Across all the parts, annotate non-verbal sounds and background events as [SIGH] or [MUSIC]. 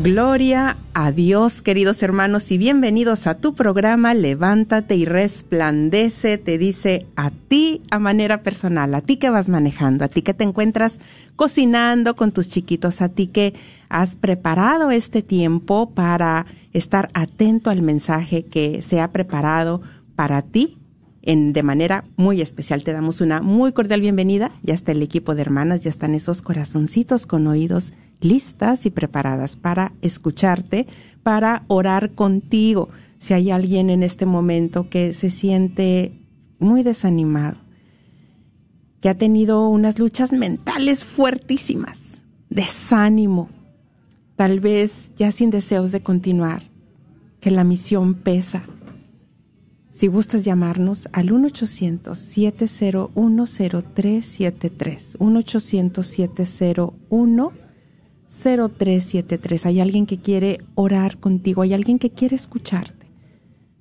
Gloria a Dios, queridos hermanos, y bienvenidos a tu programa Levántate y resplandece. Te dice a ti a manera personal, a ti que vas manejando, a ti que te encuentras cocinando con tus chiquitos, a ti que has preparado este tiempo para estar atento al mensaje que se ha preparado para ti. De manera muy especial te damos una muy cordial bienvenida. Ya está el equipo de hermanas, ya están esos corazoncitos con oídos listas y preparadas para escucharte, para orar contigo. Si hay alguien en este momento que se siente muy desanimado, que ha tenido unas luchas mentales fuertísimas, desánimo, tal vez ya sin deseos de continuar, que la misión pesa. Si gustas llamarnos al 1-800-701-0373, 1-800-701-0373. Hay alguien que quiere orar contigo, hay alguien que quiere escucharte,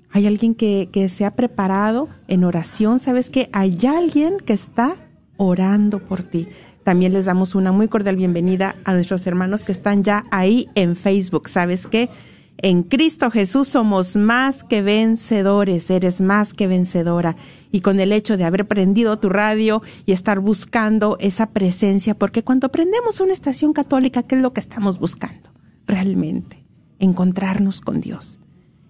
hay alguien que, que se ha preparado en oración. Sabes que hay alguien que está orando por ti. También les damos una muy cordial bienvenida a nuestros hermanos que están ya ahí en Facebook. ¿Sabes qué? En Cristo Jesús somos más que vencedores, eres más que vencedora. Y con el hecho de haber prendido tu radio y estar buscando esa presencia, porque cuando prendemos una estación católica, ¿qué es lo que estamos buscando? Realmente, encontrarnos con Dios,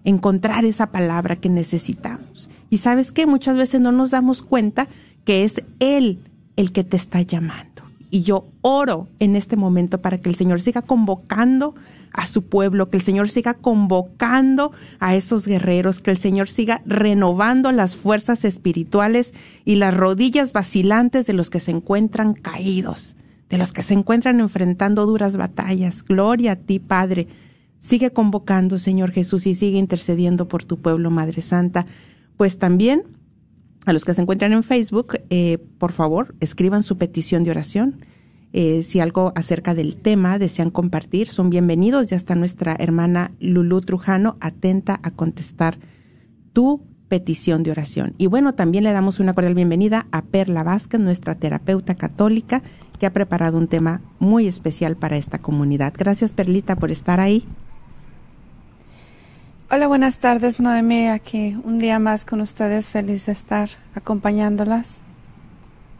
encontrar esa palabra que necesitamos. Y sabes que muchas veces no nos damos cuenta que es Él el que te está llamando. Y yo oro en este momento para que el Señor siga convocando a su pueblo, que el Señor siga convocando a esos guerreros, que el Señor siga renovando las fuerzas espirituales y las rodillas vacilantes de los que se encuentran caídos, de los que se encuentran enfrentando duras batallas. Gloria a ti, Padre. Sigue convocando, Señor Jesús, y sigue intercediendo por tu pueblo, Madre Santa. Pues también a los que se encuentran en Facebook, eh, por favor, escriban su petición de oración. Eh, si algo acerca del tema desean compartir, son bienvenidos. Ya está nuestra hermana Lulú Trujano atenta a contestar tu petición de oración. Y bueno, también le damos una cordial bienvenida a Perla Vázquez, nuestra terapeuta católica, que ha preparado un tema muy especial para esta comunidad. Gracias, Perlita, por estar ahí. Hola, buenas tardes, Noemí. Aquí un día más con ustedes. Feliz de estar acompañándolas.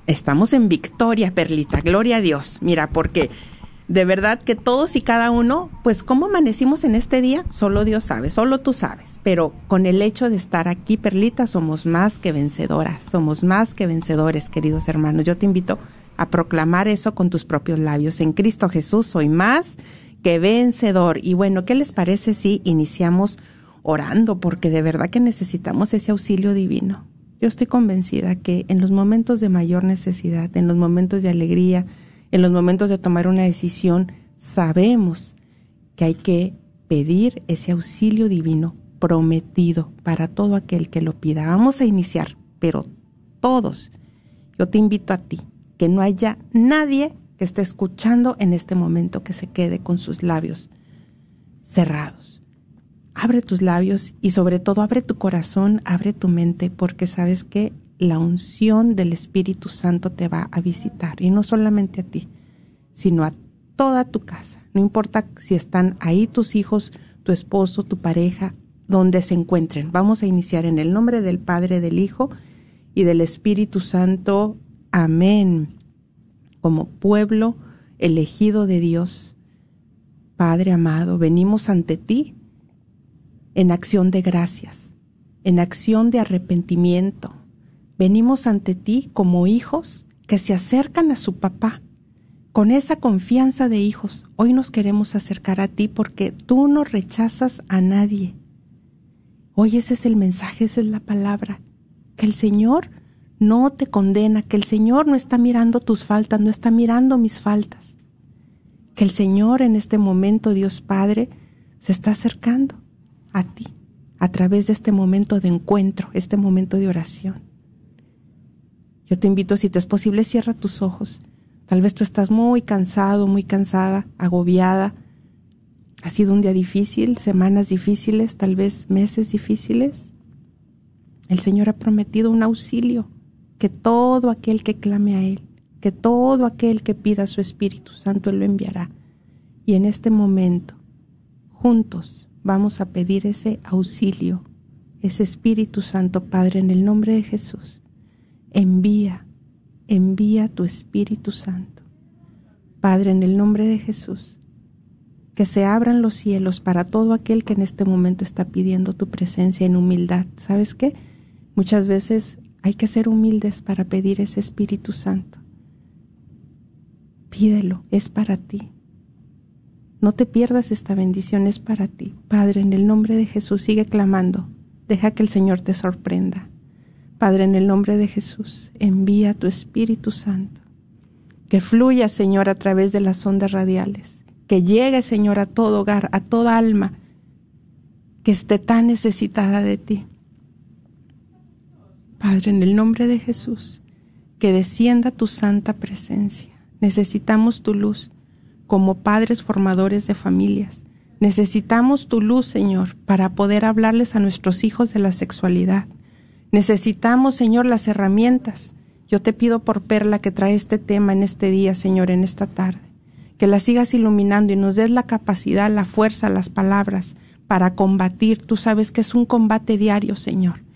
Estamos en victoria, Perlita. Gloria a Dios. Mira, porque de verdad que todos y cada uno, pues cómo amanecimos en este día, solo Dios sabe, solo tú sabes. Pero con el hecho de estar aquí, Perlita, somos más que vencedoras, somos más que vencedores, queridos hermanos. Yo te invito a proclamar eso con tus propios labios. En Cristo Jesús soy más que vencedor. Y bueno, ¿qué les parece si iniciamos orando? Porque de verdad que necesitamos ese auxilio divino. Yo estoy convencida que en los momentos de mayor necesidad, en los momentos de alegría, en los momentos de tomar una decisión, sabemos que hay que pedir ese auxilio divino prometido para todo aquel que lo pida. Vamos a iniciar, pero todos, yo te invito a ti, que no haya nadie que esté escuchando en este momento que se quede con sus labios cerrados abre tus labios y sobre todo abre tu corazón, abre tu mente, porque sabes que la unción del Espíritu Santo te va a visitar, y no solamente a ti, sino a toda tu casa. No importa si están ahí tus hijos, tu esposo, tu pareja, donde se encuentren. Vamos a iniciar en el nombre del Padre, del Hijo y del Espíritu Santo. Amén. Como pueblo elegido de Dios. Padre amado, venimos ante ti en acción de gracias, en acción de arrepentimiento. Venimos ante ti como hijos que se acercan a su papá. Con esa confianza de hijos, hoy nos queremos acercar a ti porque tú no rechazas a nadie. Hoy ese es el mensaje, esa es la palabra. Que el Señor no te condena, que el Señor no está mirando tus faltas, no está mirando mis faltas. Que el Señor en este momento, Dios Padre, se está acercando a ti a través de este momento de encuentro, este momento de oración. Yo te invito, si te es posible, cierra tus ojos. Tal vez tú estás muy cansado, muy cansada, agobiada. Ha sido un día difícil, semanas difíciles, tal vez meses difíciles. El Señor ha prometido un auxilio que todo aquel que clame a Él, que todo aquel que pida su Espíritu Santo, Él lo enviará. Y en este momento, juntos, vamos a pedir ese auxilio, ese Espíritu Santo, Padre, en el nombre de Jesús. Envía, envía tu Espíritu Santo. Padre, en el nombre de Jesús, que se abran los cielos para todo aquel que en este momento está pidiendo tu presencia en humildad. ¿Sabes qué? Muchas veces hay que ser humildes para pedir ese Espíritu Santo. Pídelo, es para ti. No te pierdas esta bendición, es para ti. Padre, en el nombre de Jesús, sigue clamando. Deja que el Señor te sorprenda. Padre, en el nombre de Jesús, envía tu Espíritu Santo. Que fluya, Señor, a través de las ondas radiales. Que llegue, Señor, a todo hogar, a toda alma que esté tan necesitada de ti. Padre, en el nombre de Jesús, que descienda tu santa presencia. Necesitamos tu luz como padres formadores de familias. Necesitamos tu luz, Señor, para poder hablarles a nuestros hijos de la sexualidad. Necesitamos, Señor, las herramientas. Yo te pido por Perla que trae este tema en este día, Señor, en esta tarde. Que la sigas iluminando y nos des la capacidad, la fuerza, las palabras para combatir. Tú sabes que es un combate diario, Señor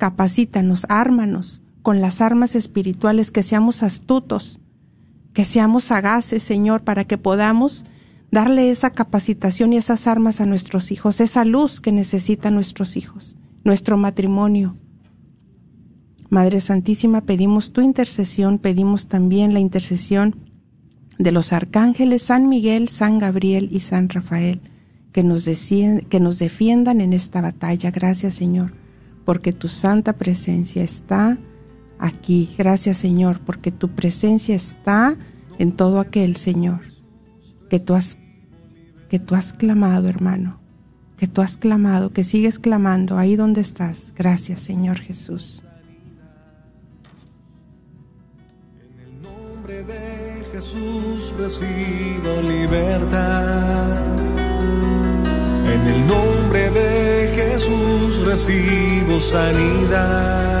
capacítanos, ármanos con las armas espirituales, que seamos astutos, que seamos sagaces, Señor, para que podamos darle esa capacitación y esas armas a nuestros hijos, esa luz que necesitan nuestros hijos, nuestro matrimonio. Madre Santísima, pedimos tu intercesión, pedimos también la intercesión de los arcángeles San Miguel, San Gabriel y San Rafael, que nos, que nos defiendan en esta batalla. Gracias, Señor porque tu santa presencia está aquí. Gracias Señor, porque tu presencia está en todo aquel Señor que tú has que tú has clamado, hermano, que tú has clamado, que sigues clamando ahí donde estás. Gracias, Señor Jesús. En el nombre de Jesús recibo libertad. En el nombre de Jesús recibo sanidad.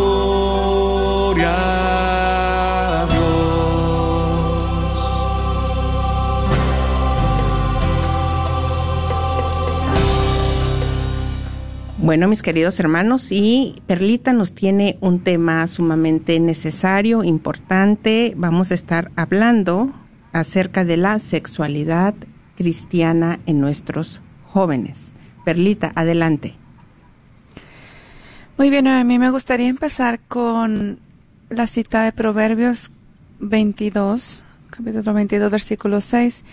Bueno, mis queridos hermanos, y Perlita nos tiene un tema sumamente necesario, importante. Vamos a estar hablando acerca de la sexualidad cristiana en nuestros jóvenes. Perlita, adelante. Muy bien, a mí me gustaría empezar con la cita de Proverbios 22, capítulo 22, versículo 6,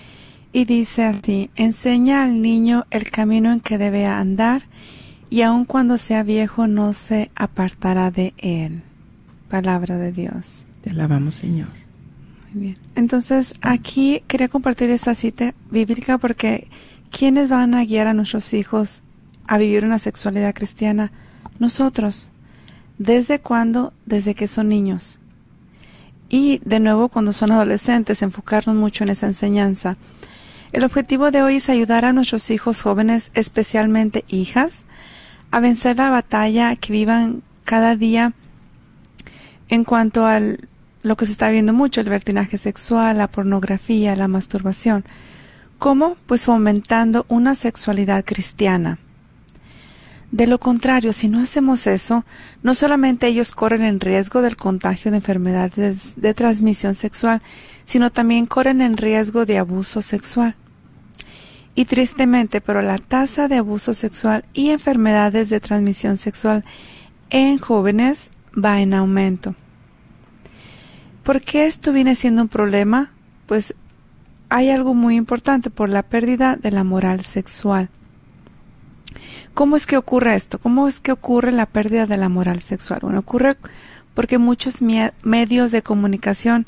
y dice así, enseña al niño el camino en que debe andar, y aun cuando sea viejo no se apartará de él. Palabra de Dios. Te alabamos, Señor. Muy bien. Entonces, aquí quería compartir esa cita bíblica porque ¿quiénes van a guiar a nuestros hijos a vivir una sexualidad cristiana? Nosotros. ¿Desde cuándo? Desde que son niños. Y de nuevo cuando son adolescentes, enfocarnos mucho en esa enseñanza. El objetivo de hoy es ayudar a nuestros hijos jóvenes, especialmente hijas, a vencer la batalla que vivan cada día en cuanto a lo que se está viendo mucho, el vertinaje sexual, la pornografía, la masturbación. ¿Cómo? Pues fomentando una sexualidad cristiana. De lo contrario, si no hacemos eso, no solamente ellos corren en riesgo del contagio de enfermedades de transmisión sexual, sino también corren en riesgo de abuso sexual. Y tristemente, pero la tasa de abuso sexual y enfermedades de transmisión sexual en jóvenes va en aumento. ¿Por qué esto viene siendo un problema? Pues hay algo muy importante por la pérdida de la moral sexual. ¿Cómo es que ocurre esto? ¿Cómo es que ocurre la pérdida de la moral sexual? Bueno, ocurre porque muchos medios de comunicación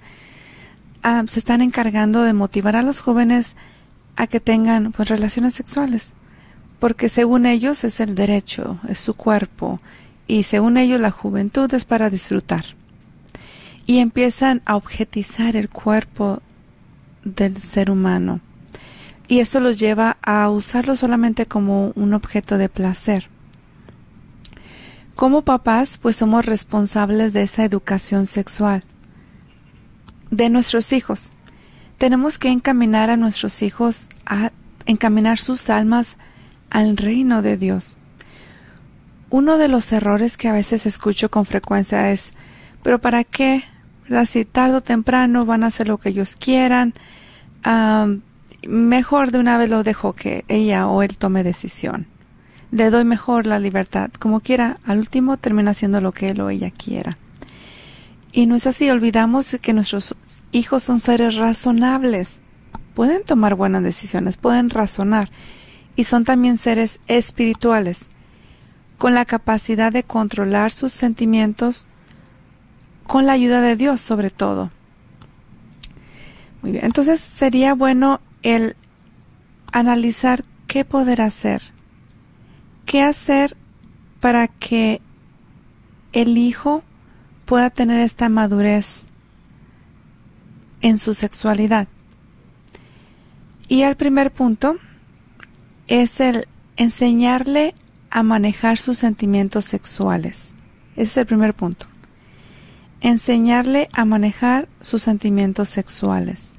ah, se están encargando de motivar a los jóvenes a que tengan pues, relaciones sexuales, porque según ellos es el derecho, es su cuerpo, y según ellos la juventud es para disfrutar. Y empiezan a objetizar el cuerpo del ser humano y eso los lleva a usarlo solamente como un objeto de placer. Como papás, pues somos responsables de esa educación sexual de nuestros hijos. Tenemos que encaminar a nuestros hijos a encaminar sus almas al reino de Dios. Uno de los errores que a veces escucho con frecuencia es, pero ¿para qué? Si tarde o temprano van a hacer lo que ellos quieran, mejor de una vez lo dejo que ella o él tome decisión. Le doy mejor la libertad. Como quiera, al último termina haciendo lo que él o ella quiera. Y no es así, olvidamos que nuestros hijos son seres razonables. Pueden tomar buenas decisiones, pueden razonar. Y son también seres espirituales, con la capacidad de controlar sus sentimientos, con la ayuda de Dios sobre todo. Muy bien, entonces sería bueno el analizar qué poder hacer, qué hacer para que el hijo pueda tener esta madurez en su sexualidad. Y el primer punto es el enseñarle a manejar sus sentimientos sexuales. Ese es el primer punto. Enseñarle a manejar sus sentimientos sexuales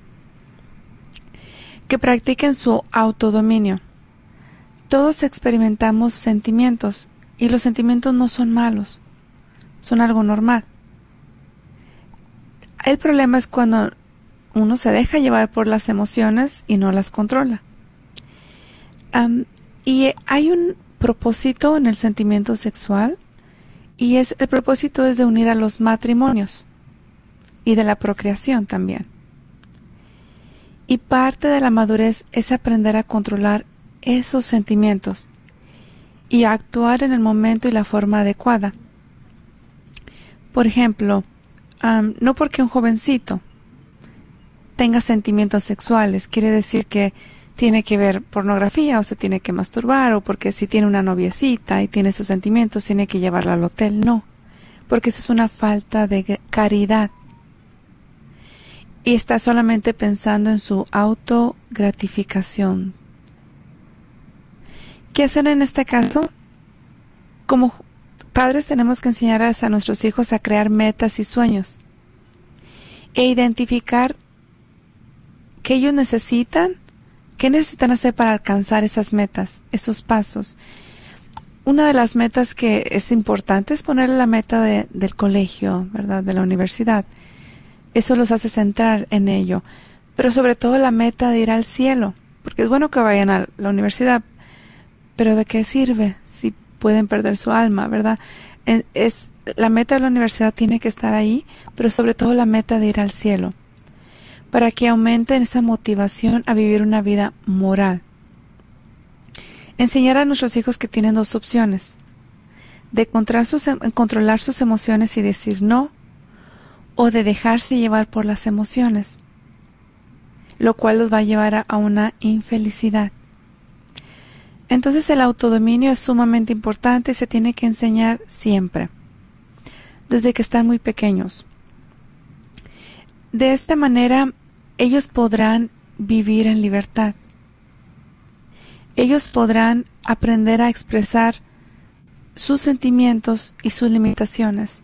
que practiquen su autodominio. Todos experimentamos sentimientos y los sentimientos no son malos, son algo normal. El problema es cuando uno se deja llevar por las emociones y no las controla. y hay un propósito en el sentimiento sexual y es el propósito es de unir a los matrimonios y de la procreación también. Y parte de la madurez es aprender a controlar esos sentimientos y actuar en el momento y la forma adecuada. Por ejemplo, no porque un jovencito tenga sentimientos sexuales quiere decir que tiene que ver pornografía o se tiene que masturbar o porque si tiene una noviecita y tiene esos sentimientos tiene que llevarla al hotel. No, porque eso es una falta de caridad y está solamente pensando en su autogratificación. ¿Qué hacer en este caso? Como padres tenemos que enseñar a nuestros hijos a crear metas y sueños e identificar qué ellos necesitan, qué necesitan hacer para alcanzar esas metas, esos pasos. Una de las metas que es importante es poner la meta del colegio, ¿verdad? De la universidad eso los hace centrar en ello. Pero sobre todo la meta de ir al cielo, porque es bueno que vayan a la universidad, pero ¿de qué sirve si pueden perder su alma, verdad? Es la meta de la universidad tiene que estar ahí, pero sobre todo la meta de ir al cielo, para que aumenten esa motivación a vivir una vida moral. Enseñar a nuestros hijos que tienen dos opciones, de controlar sus emociones y decir no, o de dejarse llevar por las emociones, lo cual los va a llevar a, una infelicidad. Entonces el autodominio es sumamente importante y se tiene que enseñar siempre, desde que están muy pequeños. De esta manera ellos podrán vivir en libertad. ellos podrán aprender a expresar sus sentimientos y sus limitaciones.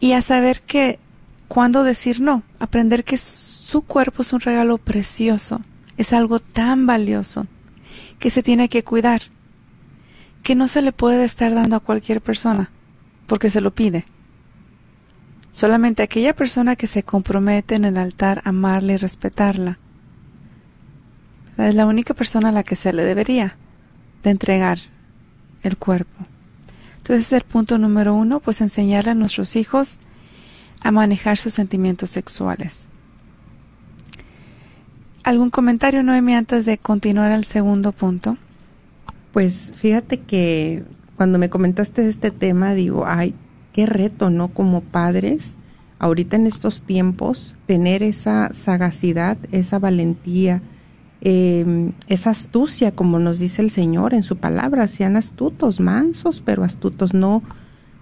Y a saber que cuando decir no, aprender que su cuerpo es un regalo precioso, es algo tan valioso, que se tiene que cuidar, que no se le puede estar dando a cualquier persona, porque se lo pide. Solamente aquella persona que se compromete en el altar a amarla y respetarla. Es la única persona a la que se le debería de entregar el cuerpo. Entonces el punto número uno, pues enseñarle a nuestros hijos a manejar sus sentimientos sexuales. ¿Algún comentario, Noemi, antes de continuar al segundo punto? Pues fíjate que cuando me comentaste este tema, digo, ay, qué reto, ¿no? Como padres, ahorita en estos tiempos, tener esa sagacidad, esa valentía, eh, esa astucia, como nos dice el Señor en su palabra, sean astutos, mansos, pero astutos, no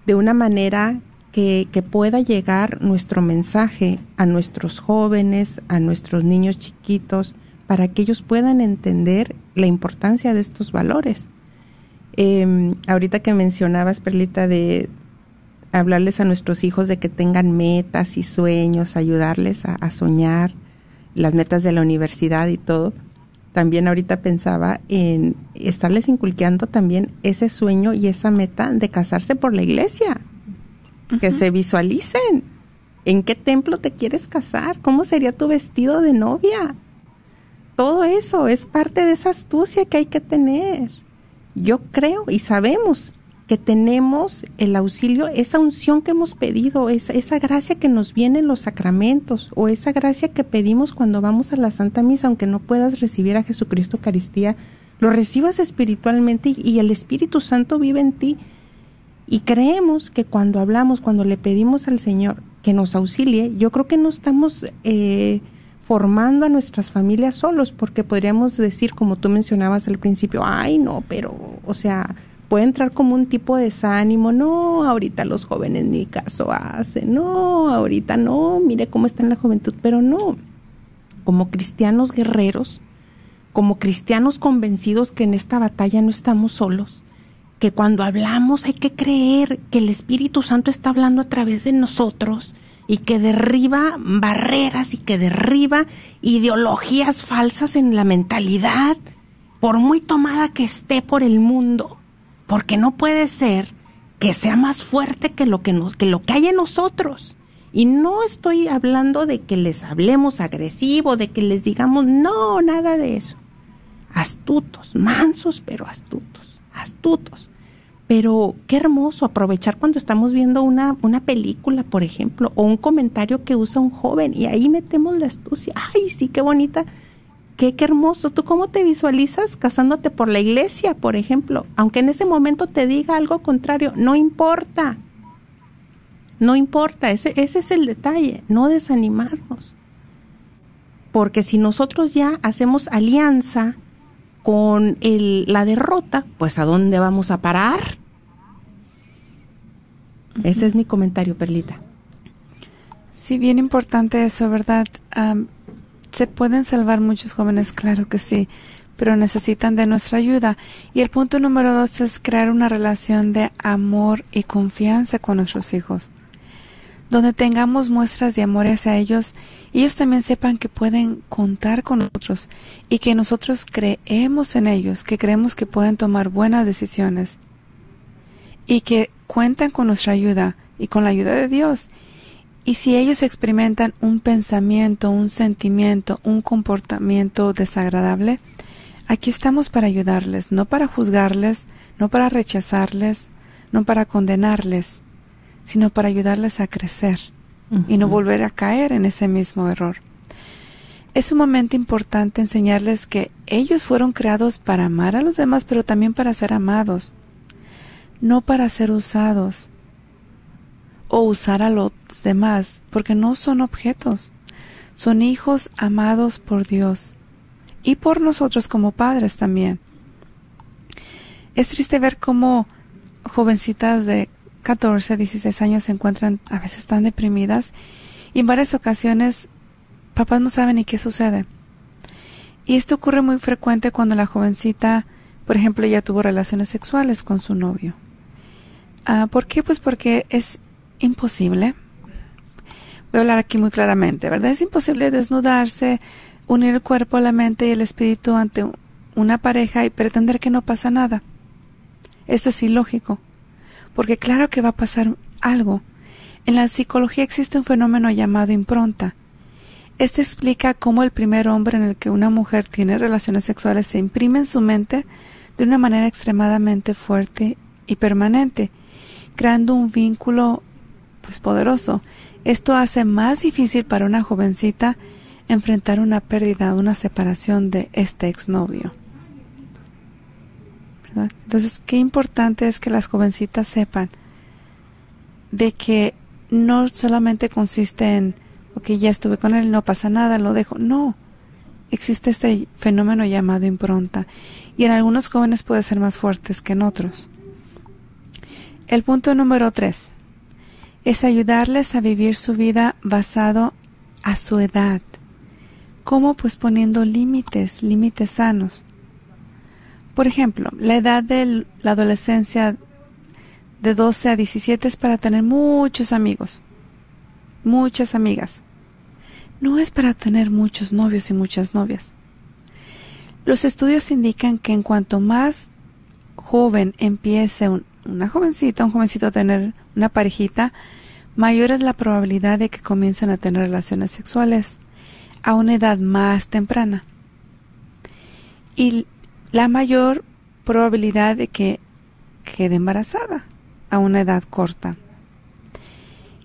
de una manera que, pueda llegar nuestro mensaje a nuestros jóvenes, a nuestros niños chiquitos, para que ellos puedan entender la importancia de estos valores. Eh, ahorita que mencionabas, Perlita, de hablarles a nuestros hijos de que tengan metas y sueños, ayudarles a, a soñar, las metas de la universidad y todo también ahorita pensaba en estarles inculqueando también ese sueño y esa meta de casarse por la iglesia. Uh -huh. Que se visualicen. ¿En qué templo te quieres casar? ¿Cómo sería tu vestido de novia? Todo eso es parte de esa astucia que hay que tener. Yo creo y sabemos que tenemos el auxilio, esa unción que hemos pedido, esa, esa gracia que nos viene en los sacramentos o esa gracia que pedimos cuando vamos a la Santa Misa, aunque no puedas recibir a Jesucristo Eucaristía, lo recibas espiritualmente y, y el Espíritu Santo vive en ti. Y creemos que cuando hablamos, cuando le pedimos al Señor que nos auxilie, yo creo que no estamos eh, formando a nuestras familias solos, porque podríamos decir, como tú mencionabas al principio, ay, no, pero, o sea, puede entrar como un tipo de desánimo, no, ahorita los jóvenes ni caso hacen, no, ahorita no, mire cómo está en la juventud, pero no, como cristianos guerreros, como cristianos convencidos que en esta batalla no estamos solos, que cuando hablamos hay que creer que el Espíritu Santo está hablando a través de nosotros y que derriba barreras y que derriba ideologías falsas en la mentalidad, por muy tomada que esté por el mundo porque no puede ser que sea más fuerte que lo que nos que lo que hay en nosotros. Y no estoy hablando de que les hablemos agresivo, de que les digamos no, nada de eso. Astutos, mansos, pero astutos, astutos. Pero qué hermoso aprovechar cuando estamos viendo una, una película, por ejemplo, o un comentario que usa un joven y ahí metemos la astucia. Ay, sí, qué bonita Qué, qué, hermoso. ¿Tú cómo te visualizas casándote por la iglesia, por ejemplo? Aunque en ese momento te diga algo contrario, no importa. No importa, ese, ese es el detalle, no desanimarnos. Porque si nosotros ya hacemos alianza con el, la derrota, pues ¿a dónde vamos a parar? Uh -huh. Ese es mi comentario, Perlita. Sí, bien importante eso, ¿verdad? Um, ¿Se pueden salvar muchos jóvenes? Claro que sí, pero necesitan de nuestra ayuda. Y el punto número dos es crear una relación de amor y confianza con nuestros hijos, donde tengamos muestras de amor hacia ellos ellos también sepan que pueden contar con nosotros y que nosotros creemos en ellos, que creemos que pueden tomar buenas decisiones y que cuentan con nuestra ayuda y con la ayuda de Dios. Y si ellos experimentan un pensamiento, un sentimiento, un comportamiento desagradable, aquí estamos para ayudarles, no para juzgarles, no para rechazarles, no para condenarles, sino para ayudarles a crecer uh -huh. y no volver a caer en ese mismo error. Es sumamente importante enseñarles que ellos fueron creados para amar a los demás, pero también para ser amados, no para ser usados o usar a los demás, porque no son objetos, son hijos amados por Dios y por nosotros como padres también. Es triste ver cómo jovencitas de 14, 16 años se encuentran a veces tan deprimidas y en varias ocasiones papás no saben ni qué sucede. Y esto ocurre muy frecuente cuando la jovencita, por ejemplo, ya tuvo relaciones sexuales con su novio. Ah, ¿Por qué? Pues porque es imposible. Voy a hablar aquí muy claramente, ¿verdad? Es imposible desnudarse, unir el cuerpo, la mente y el espíritu ante una pareja y pretender que no pasa nada. Esto es ilógico, porque claro que va a pasar algo. En la psicología existe un fenómeno llamado impronta. Este explica cómo el primer hombre en el que una mujer tiene relaciones sexuales se imprime en su mente de una manera extremadamente fuerte y permanente, creando un vínculo pues poderoso. Esto hace más difícil para una jovencita enfrentar una pérdida, una separación de este exnovio. Entonces, qué importante es que las jovencitas sepan de que no solamente consiste en, ok, ya estuve con él, no pasa nada, lo dejo. No, existe este fenómeno llamado impronta y en algunos jóvenes puede ser más fuertes que en otros. El punto número tres es ayudarles a vivir su vida basado a su edad. ¿Cómo? Pues poniendo límites, límites sanos. Por ejemplo, la edad de la adolescencia de 12 a 17 es para tener muchos amigos, muchas amigas. No es para tener muchos novios y muchas novias. Los estudios indican que en cuanto más joven empiece una jovencita, un jovencito a tener una parejita, mayor es la probabilidad de que comiencen a tener relaciones sexuales a una edad más temprana. Y la mayor probabilidad de que quede embarazada a una edad corta.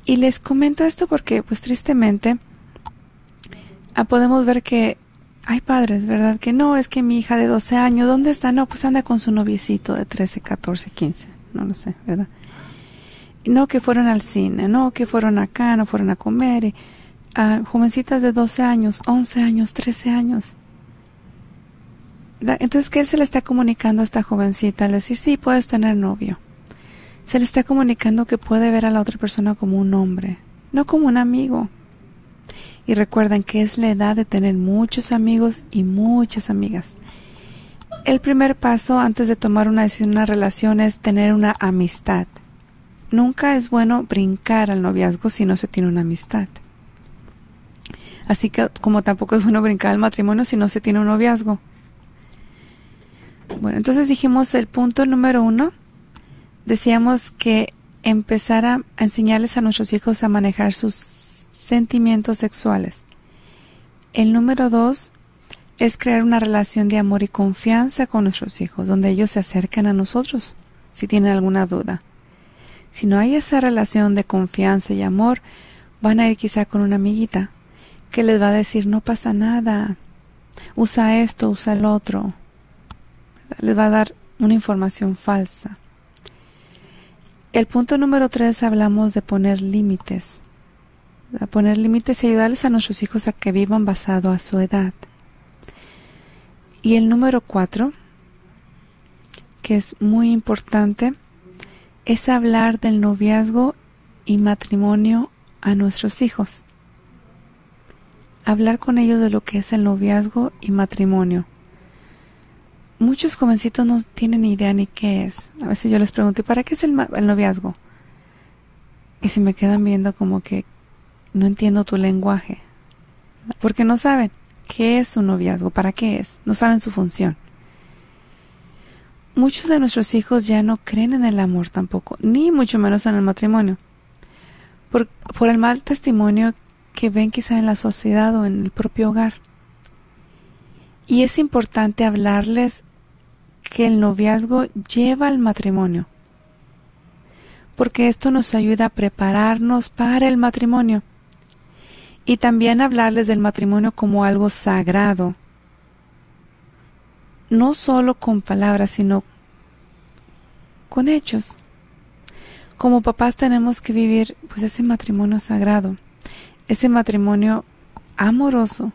Y les comento esto porque, pues tristemente, ah, podemos ver que hay padres, ¿verdad? Que no, es que mi hija de 12 años, ¿dónde está? No, pues anda con su noviecito de 13, 14, 15, no lo sé, ¿verdad? No que fueron al cine, no que fueron acá, no fueron a comer. Y, ah, jovencitas de 12 años, 11 años, 13 años. Entonces, ¿qué él se le está comunicando a esta jovencita al decir, sí, puedes tener novio? Se le está comunicando que puede ver a la otra persona como un hombre, no como un amigo. Y recuerden que es la edad de tener muchos amigos y muchas amigas. El primer paso antes de tomar una decisión, una relación, es tener una amistad. Nunca es bueno brincar al noviazgo si no se tiene una amistad. Así que como tampoco es bueno brincar al matrimonio si no se tiene un noviazgo. Bueno, entonces dijimos el punto número uno, decíamos que empezar a enseñarles a nuestros hijos a manejar sus sentimientos sexuales. El número dos es crear una relación de amor y confianza con nuestros hijos, donde ellos se acercan a nosotros si tienen alguna duda. Si no hay esa relación de confianza y amor, van a ir quizá con una amiguita que les va a decir no pasa nada, usa esto, usa el otro, les va a dar una información falsa. El punto número tres hablamos de poner límites. De poner límites y ayudarles a nuestros hijos a que vivan basado a su edad. Y el número cuatro, que es muy importante, es hablar del noviazgo y matrimonio a nuestros hijos. Hablar con ellos de lo que es el noviazgo y matrimonio muchos jovencitos no tienen idea ni qué es. A veces yo les pregunto, ¿y para qué es el, noviazgo? Y se me quedan viendo como que no entiendo tu lenguaje. Porque no saben qué es un noviazgo, para qué es, no saben su función. Muchos de nuestros hijos ya no creen en el amor tampoco, ni mucho menos en el matrimonio, por, por el mal testimonio que ven quizá en la sociedad o en el propio hogar. Y es importante hablarles que el noviazgo lleva al matrimonio, porque esto nos ayuda a prepararnos para el matrimonio y también hablarles del matrimonio como algo sagrado, no solo con palabras, sino con hechos. Como papás tenemos que vivir pues ese matrimonio sagrado, ese matrimonio amoroso,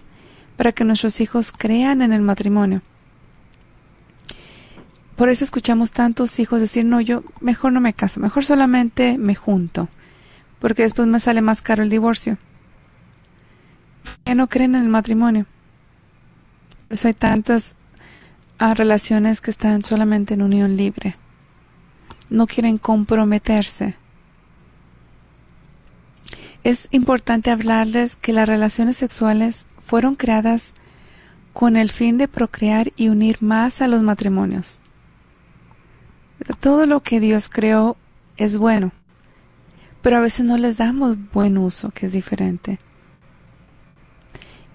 para que nuestros hijos crean en el matrimonio. Por eso escuchamos tantos hijos decir, no, yo mejor no me caso, mejor solamente me junto, porque después me sale más caro el divorcio. Ya no creen en el matrimonio. eso hay tantas ah, relaciones que están solamente en unión libre. No quieren comprometerse. Es importante hablarles que las relaciones sexuales fueron creadas con el fin de procrear y unir más a los matrimonios. Todo lo que Dios creó es bueno, pero a veces no les damos buen uso, que es diferente.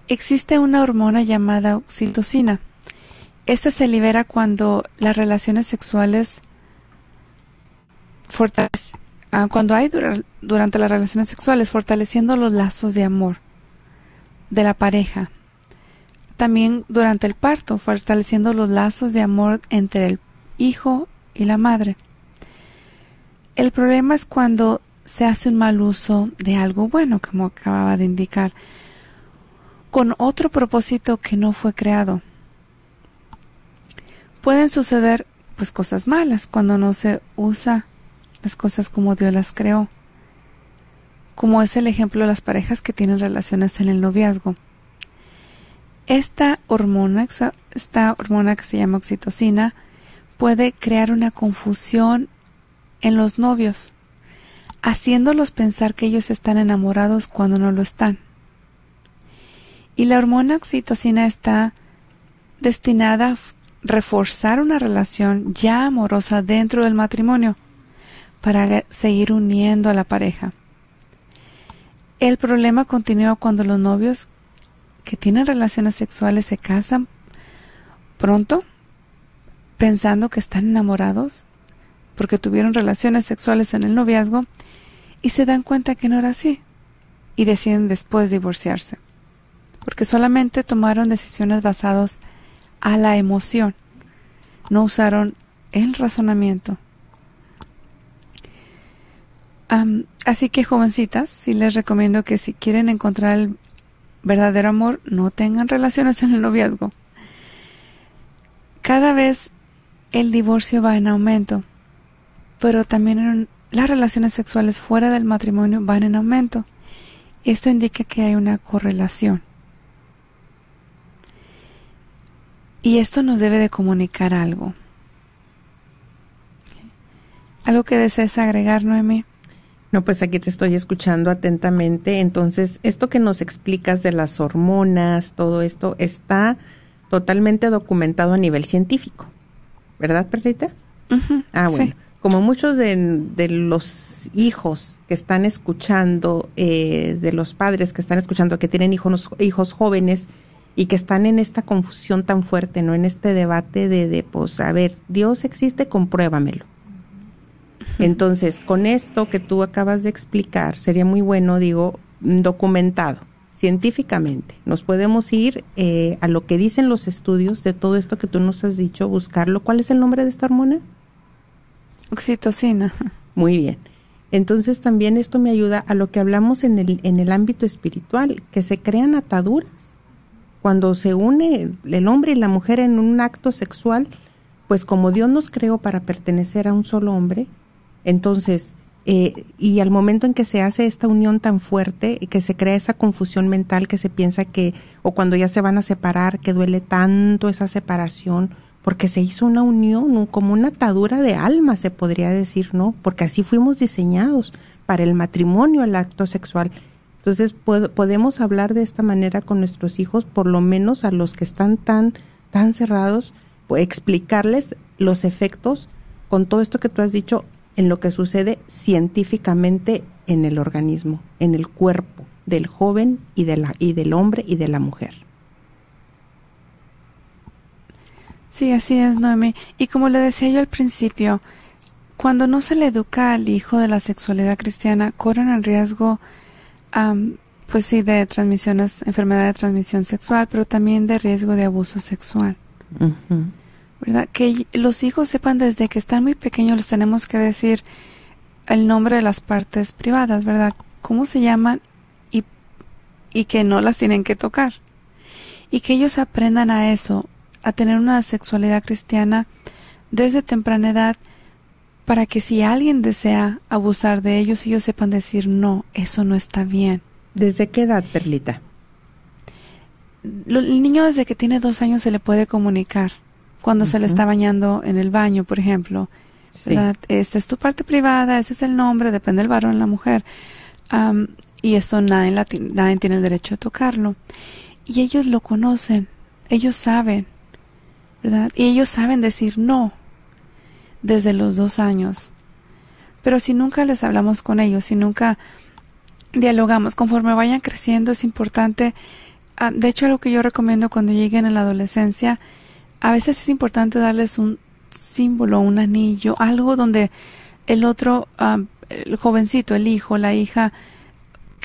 Existe una hormona llamada oxitocina. Esta se libera cuando las relaciones sexuales ah, cuando hay durante las relaciones sexuales, fortaleciendo los lazos de amor de la pareja. También durante el parto, fortaleciendo los lazos de amor entre el hijo y la madre. El problema es cuando se hace un mal uso de algo bueno, como acababa de indicar con otro propósito que no fue creado. Pueden suceder pues cosas malas cuando no se usa las cosas como Dios las creó. Como es el ejemplo de las parejas que tienen relaciones en el noviazgo. Esta hormona, esta hormona que se llama oxitocina, puede crear una confusión en los novios, haciéndolos pensar que ellos están enamorados cuando no lo están. Y la hormona oxitocina está destinada a reforzar una relación ya amorosa dentro del matrimonio para seguir uniendo a la pareja. El problema continúa cuando los novios que tienen relaciones sexuales se casan pronto pensando que están enamorados porque tuvieron relaciones sexuales en el noviazgo y se dan cuenta que no era así y deciden después divorciarse porque solamente tomaron decisiones basadas a la emoción, no usaron el razonamiento. así que jovencitas, sí les recomiendo que si quieren encontrar el verdadero amor, no tengan relaciones en el noviazgo. Cada vez el divorcio va en aumento, pero también las relaciones sexuales fuera del matrimonio van en aumento. Esto indica que hay una correlación. Y esto nos debe de comunicar algo. ¿Algo que desees agregar, Noemi? No, pues aquí te estoy escuchando atentamente. Entonces, esto que nos explicas de las hormonas, todo esto, está totalmente documentado a nivel científico. ¿Verdad, Perrita? ah, bueno. Como muchos de, los hijos que están escuchando, eh, de los padres que están escuchando, que tienen hijos, hijos jóvenes, y que están en esta confusión tan fuerte, ¿no? En este debate de, de pues, a ver, Dios existe, compruébamelo. Entonces, con esto que tú acabas de explicar, sería muy bueno, digo, documentado científicamente. Nos podemos ir eh, a lo que dicen los estudios de todo esto que tú nos has dicho, buscarlo. ¿Cuál es el nombre de esta hormona? Oxitocina. Muy bien. Entonces también esto me ayuda a lo que hablamos en el, en el ámbito espiritual, que se crean ataduras cuando se une el hombre y la mujer en un acto sexual, pues como Dios nos creó para pertenecer a un solo hombre, entonces, eh, y al momento en que se hace esta unión tan fuerte y que se crea esa confusión mental que se piensa que, o cuando ya se van a separar, que duele tanto esa separación, porque se hizo una unión, como una atadura de alma, se podría decir, ¿no? Porque así fuimos diseñados para el matrimonio, el acto sexual. Entonces podemos hablar de esta manera con nuestros hijos, por lo menos a los que están tan, tan cerrados, explicarles los efectos con todo esto que tú has dicho en lo que sucede científicamente en el organismo, en el cuerpo del joven y, de la, y del hombre y de la mujer. Sí, así es, Noemi. Y como le decía yo al principio, cuando no se le educa al hijo de la sexualidad cristiana, corren el riesgo pues sí, de transmisiones, enfermedad de transmisión sexual, pero también de riesgo de abuso sexual. ¿Verdad? Que los hijos sepan desde que están muy pequeños, les tenemos que decir el nombre de las partes privadas, ¿verdad? ¿Cómo se llaman? Y, y que no las tienen que tocar. Y que ellos aprendan a eso, a tener una sexualidad cristiana desde temprana edad para que si alguien desea abusar de ellos, ellos sepan decir, no, eso no está bien. ¿Desde qué edad, Perlita? el niño desde que tiene dos años se le puede comunicar cuando se le está bañando en el baño, por ejemplo. Esta es tu parte privada, ese es el nombre, depende del varón la mujer. y esto nadie, nadie tiene el derecho de tocarlo. Y ellos lo conocen, ellos saben, ¿verdad? Y ellos saben decir no desde los dos años. Pero si nunca les hablamos con ellos, si nunca dialogamos, conforme vayan creciendo, es importante. de hecho, algo que yo recomiendo cuando lleguen a la adolescencia, a veces es importante darles un símbolo, un anillo, algo donde el otro, el jovencito, el hijo, la hija,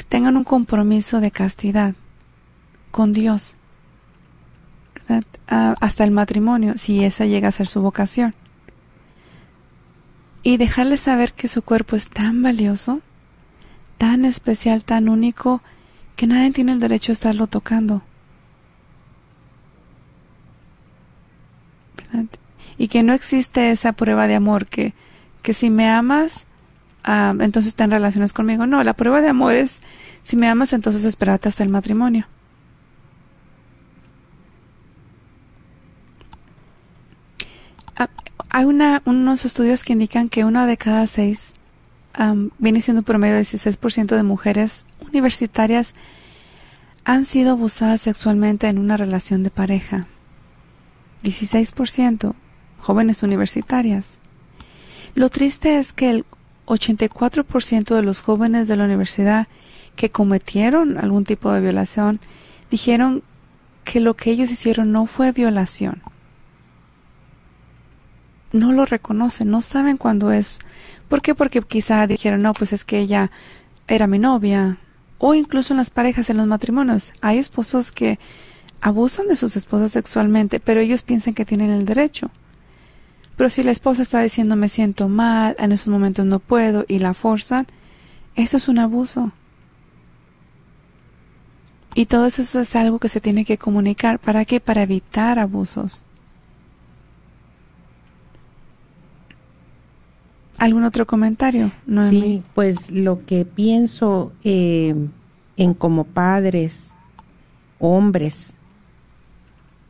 tengan un compromiso de castidad con Dios. hasta el matrimonio, si esa llega a ser su vocación y dejarles saber que su cuerpo es tan valioso, tan especial, tan único, que nadie tiene el derecho a estarlo tocando. Y que no existe esa prueba de amor que, que si me amas, ah, entonces ten relaciones conmigo. No, la prueba de amor es si me amas, entonces espérate hasta el matrimonio. Hay una, unos estudios que indican que una de cada seis viene siendo un promedio de 16% de mujeres universitarias han sido abusadas sexualmente en una relación de pareja. 16% jóvenes universitarias. Lo triste es que el 84% de los jóvenes de la universidad que cometieron algún tipo de violación dijeron que lo que ellos hicieron no fue violación, no lo reconocen, no saben cuándo es. ¿Por qué? Porque quizá dijeron, no, pues es que ella era mi novia. O incluso en las parejas, en los matrimonios, hay esposos que abusan de sus esposas sexualmente, pero ellos piensan que tienen el derecho. Pero si la esposa está diciendo me siento mal, en esos momentos no puedo y la forzan, eso es un abuso. Y todo eso es algo que se tiene que comunicar. ¿Para qué? Para evitar abusos. ¿Algún otro comentario? Sí, pues lo que pienso eh, en como padres, hombres,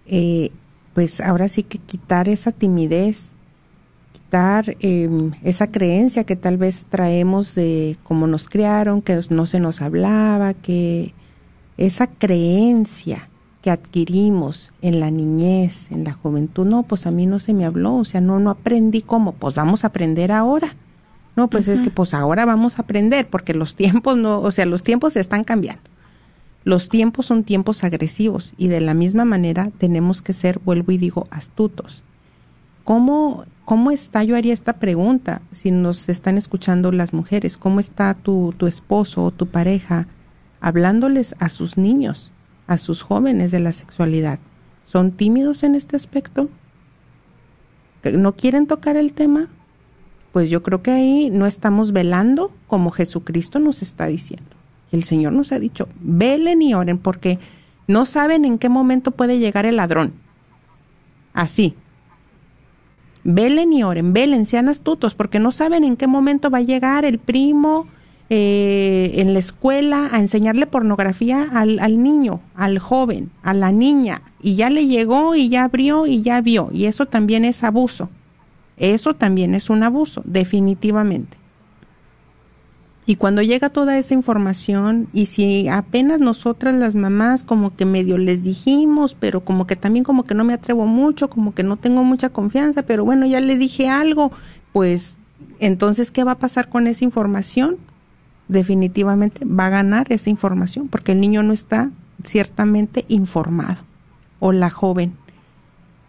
eh, pues ahora sí que quitar esa timidez, quitar em, esa creencia que tal vez traemos de cómo nos criaron, que no se nos hablaba, que esa creencia que adquirimos en la niñez, en la juventud, no, pues a mí no se me habló, o sea, no, no aprendí cómo, pues vamos a aprender ahora. No, pues es que pues ahora vamos a aprender, porque los tiempos no, o sea, los tiempos se están cambiando. Los tiempos son tiempos agresivos y de la misma manera tenemos que ser, vuelvo y digo, astutos. ¿Cómo, cómo está? Yo haría esta pregunta, si nos están escuchando las mujeres, ¿cómo está tu, tu esposo o tu pareja hablándoles a sus niños? a sus jóvenes de la sexualidad. ¿Son tímidos en este aspecto? ¿No quieren tocar el tema? Pues yo creo que ahí no estamos velando como Jesucristo nos está diciendo. El Señor nos ha dicho, velen y oren porque no saben en qué momento puede llegar el ladrón. Así. Velen y oren, velen, sean astutos porque no saben en qué momento va a llegar el primo, eh, en la escuela a enseñarle pornografía al, al, niño, al joven, a la niña, y ya le llegó y ya abrió y ya vio, y eso también es abuso. Eso también es un abuso, definitivamente. Y cuando llega toda esa información, y si apenas nosotras las mamás como que medio les dijimos, pero como que también como que no me atrevo mucho, como que no tengo mucha confianza, pero bueno, ya le dije algo, pues entonces, ¿qué va a pasar con esa información? definitivamente va a ganar esa información porque el niño no está ciertamente informado o la joven.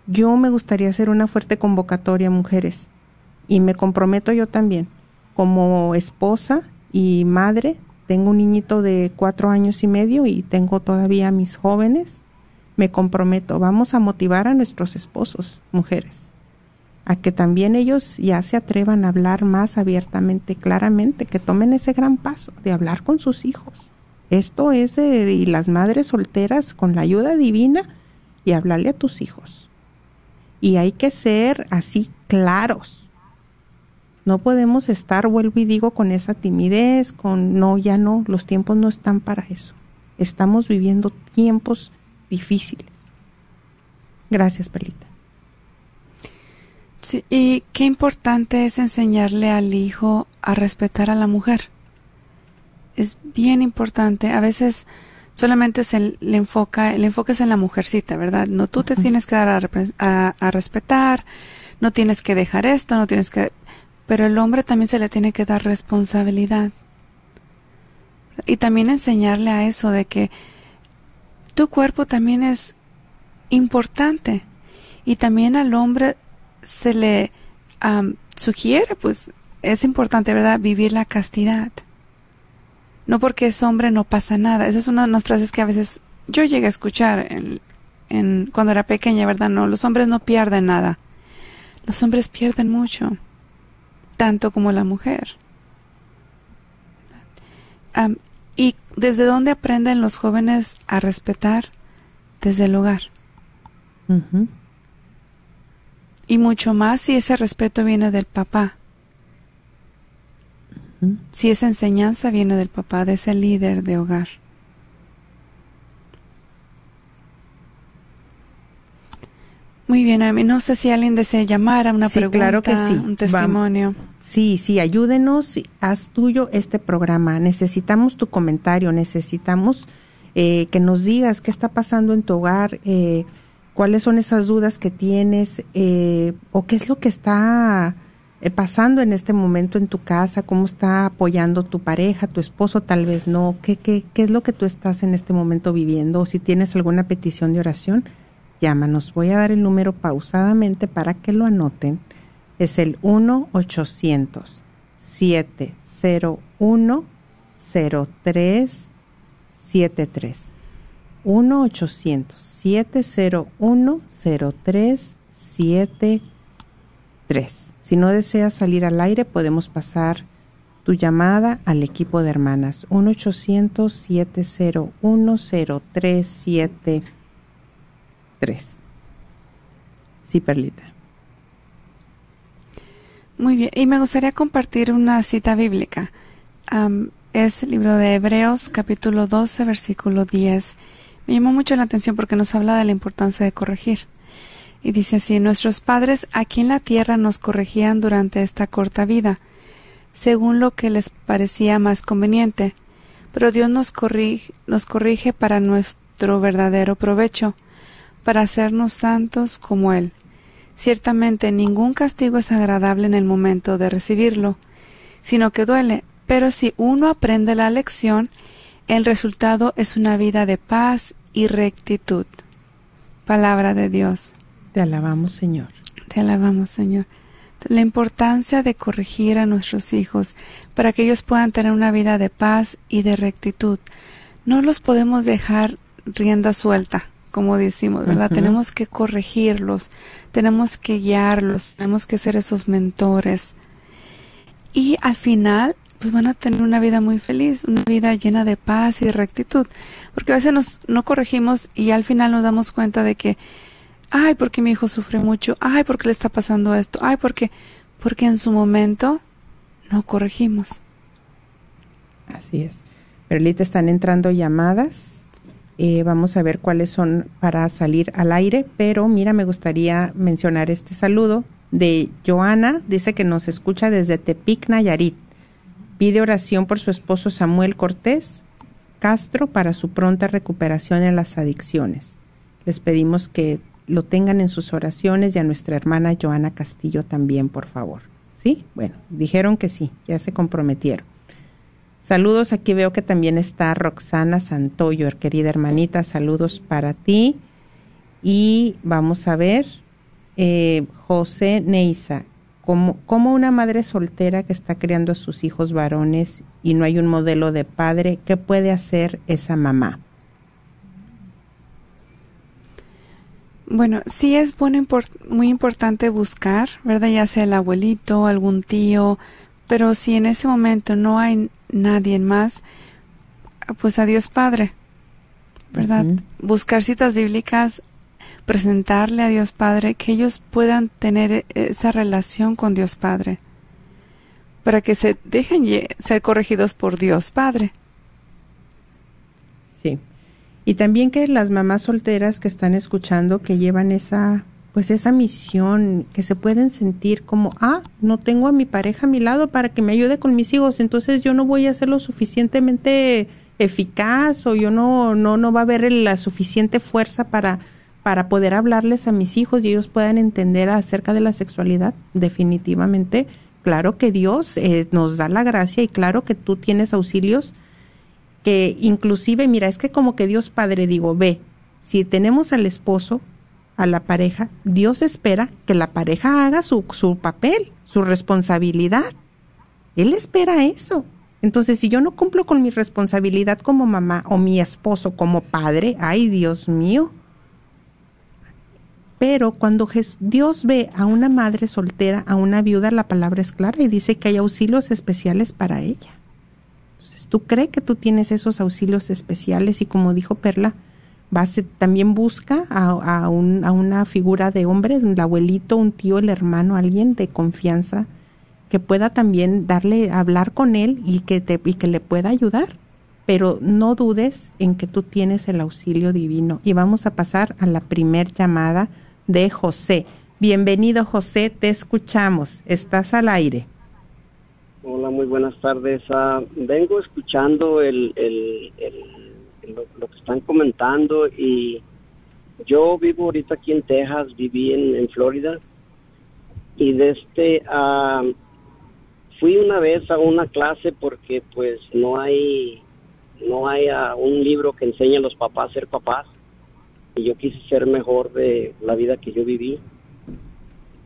Yo me gustaría hacer una fuerte convocatoria, mujeres, y me comprometo yo también, como esposa y madre, tengo un niñito de cuatro años y medio y tengo todavía mis jóvenes, me comprometo, vamos a motivar a nuestros esposos, mujeres, a que también ellos ya se atrevan a hablar más abiertamente, claramente, que tomen ese gran paso de hablar con sus hijos. Esto es de y las madres solteras con la ayuda divina y hablarle a tus hijos. Y hay que ser así claros. No podemos estar, vuelvo y digo, con esa timidez, con no, ya no, los tiempos no están para eso. Estamos viviendo tiempos difíciles. Gracias, Perlita. Sí, y qué importante es enseñarle al hijo a respetar a la mujer. Es bien importante. A veces solamente se le enfoca, el enfoque es en la mujercita, ¿verdad? No, tú te tienes que dar a, a, respetar, no tienes que dejar esto, no tienes que... Pero el hombre también se le tiene que dar responsabilidad. Y también enseñarle a eso de que tu cuerpo también es importante. Y también al hombre se le sugiere, pues es importante, ¿verdad?, vivir la castidad. No porque es hombre no pasa nada. Esa es una de las frases que a veces yo llegué a escuchar cuando era pequeña, ¿verdad? No, los hombres no pierden nada. Los hombres pierden mucho, tanto como la mujer. ¿Y desde dónde aprenden los jóvenes a respetar? Desde el hogar y mucho más si ese respeto viene del papá. Si esa enseñanza viene del papá, de ese líder de hogar. Muy bien, a mí no sé si alguien desea llamar a una pregunta, claro que sí. un testimonio. Sí, sí, ayúdenos, haz tuyo este programa. Necesitamos tu comentario, necesitamos eh, que nos digas qué está pasando en tu hogar. Eh, cuáles son esas dudas que tienes eh, o qué es lo que está eh, pasando en este momento en tu casa, cómo está apoyando tu pareja, tu esposo tal vez no, qué, qué, qué es lo que tú estás en este momento viviendo o si tienes alguna petición de oración, llámanos. Voy a dar el número pausadamente para que lo anoten. Es el 1-800-701-0373. 1-800-701-0373. Si no deseas salir al aire, podemos pasar tu llamada al equipo de hermanas. 1-800-701-0373. Sí, Perlita. Muy bien, y me gustaría compartir una cita bíblica. es el libro de Hebreos, capítulo 12, versículo 10 me llamó mucho la atención porque nos habla de la importancia de corregir. Y dice así, nuestros padres aquí en la tierra nos corregían durante esta corta vida, según lo que les parecía más conveniente, pero Dios nos nos corrige para nuestro verdadero provecho, para hacernos santos como Él. Ciertamente ningún castigo es agradable en el momento de recibirlo, sino que duele, pero si uno aprende la lección, el resultado es una vida de paz y rectitud. Palabra de Dios. Te alabamos, Señor. Te alabamos, Señor. La importancia de corregir a nuestros hijos para que ellos puedan tener una vida de paz y de rectitud. No los podemos dejar rienda suelta, como decimos, ¿verdad? Tenemos que corregirlos, tenemos que guiarlos, tenemos que ser esos mentores. Y al final pues van a tener una vida muy feliz, una vida llena de paz y de rectitud. Porque a veces nos, no corregimos y al final nos damos cuenta de que, ay, porque mi hijo sufre mucho, ay, porque le está pasando esto, ay, porque, porque en su momento no corregimos. Así es. Perlita, están entrando llamadas. Eh, vamos a ver cuáles son para salir al aire, pero mira, me gustaría mencionar este saludo de Joana, dice que nos escucha desde Tepic, Nayarit. Pide oración por su esposo Samuel Cortés Castro para su pronta recuperación en las adicciones. Les pedimos que lo tengan en sus oraciones y a nuestra hermana Joana Castillo también, por favor. ¿Sí? Bueno, dijeron que sí, ya se comprometieron. Saludos, aquí veo que también está Roxana Santoyo, querida hermanita, saludos para ti. Y vamos a ver, eh, José Neisa, como, una madre soltera que está criando a sus hijos varones y no hay un modelo de padre, ¿qué puede hacer esa mamá? Bueno, sí es muy importante buscar, ¿verdad? Ya sea el abuelito, algún tío, pero si en ese momento no hay nadie más, pues a Dios Padre, ¿verdad? Buscar citas bíblicas presentarle a Dios Padre, que ellos puedan tener e-, esa relación con Dios Padre, para que se dejen ser corregidos por Dios Padre. Sí. Y también que las mamás solteras que están escuchando, que llevan esa, pues esa misión, que se pueden sentir como, ah, no tengo a mi pareja a mi lado para que me ayude con mis hijos, entonces yo no voy a ser lo suficientemente eficaz o yo no, no, no va a haber la suficiente fuerza para, para poder hablarles a mis hijos y ellos puedan entender acerca de la sexualidad. Definitivamente, claro que Dios eh, nos da la gracia y claro que tú tienes auxilios que inclusive, mira, es que como que Dios Padre, digo, ve, si tenemos al esposo, a la pareja, Dios espera que la pareja haga su, su papel, su responsabilidad. Él espera eso. Entonces, si yo no cumplo con mi responsabilidad como mamá o mi esposo como padre, ay Dios mío. Pero cuando Dios ve a una madre soltera, a una viuda, la palabra es clara y dice que hay auxilios especiales para ella tú crees que tú tienes esos auxilios especiales y como dijo Perla, también busca a, a, un, a una figura de hombre, un abuelito, un tío, el hermano, alguien de confianza que pueda también darle, hablar con él y que, te, y que le pueda ayudar. Pero no dudes en que tú tienes el auxilio divino. Y vamos a pasar a la primer llamada de José. Bienvenido José, te escuchamos. Estás al aire. Hola, muy buenas tardes. Ah, vengo escuchando el, lo, que están comentando y yo vivo ahorita aquí en Texas, viví en, Florida y desde este, ah, fui una vez a una clase porque pues no hay no hay ah, un libro que enseñe a los papás a ser papás y yo quise ser mejor de la vida que yo viví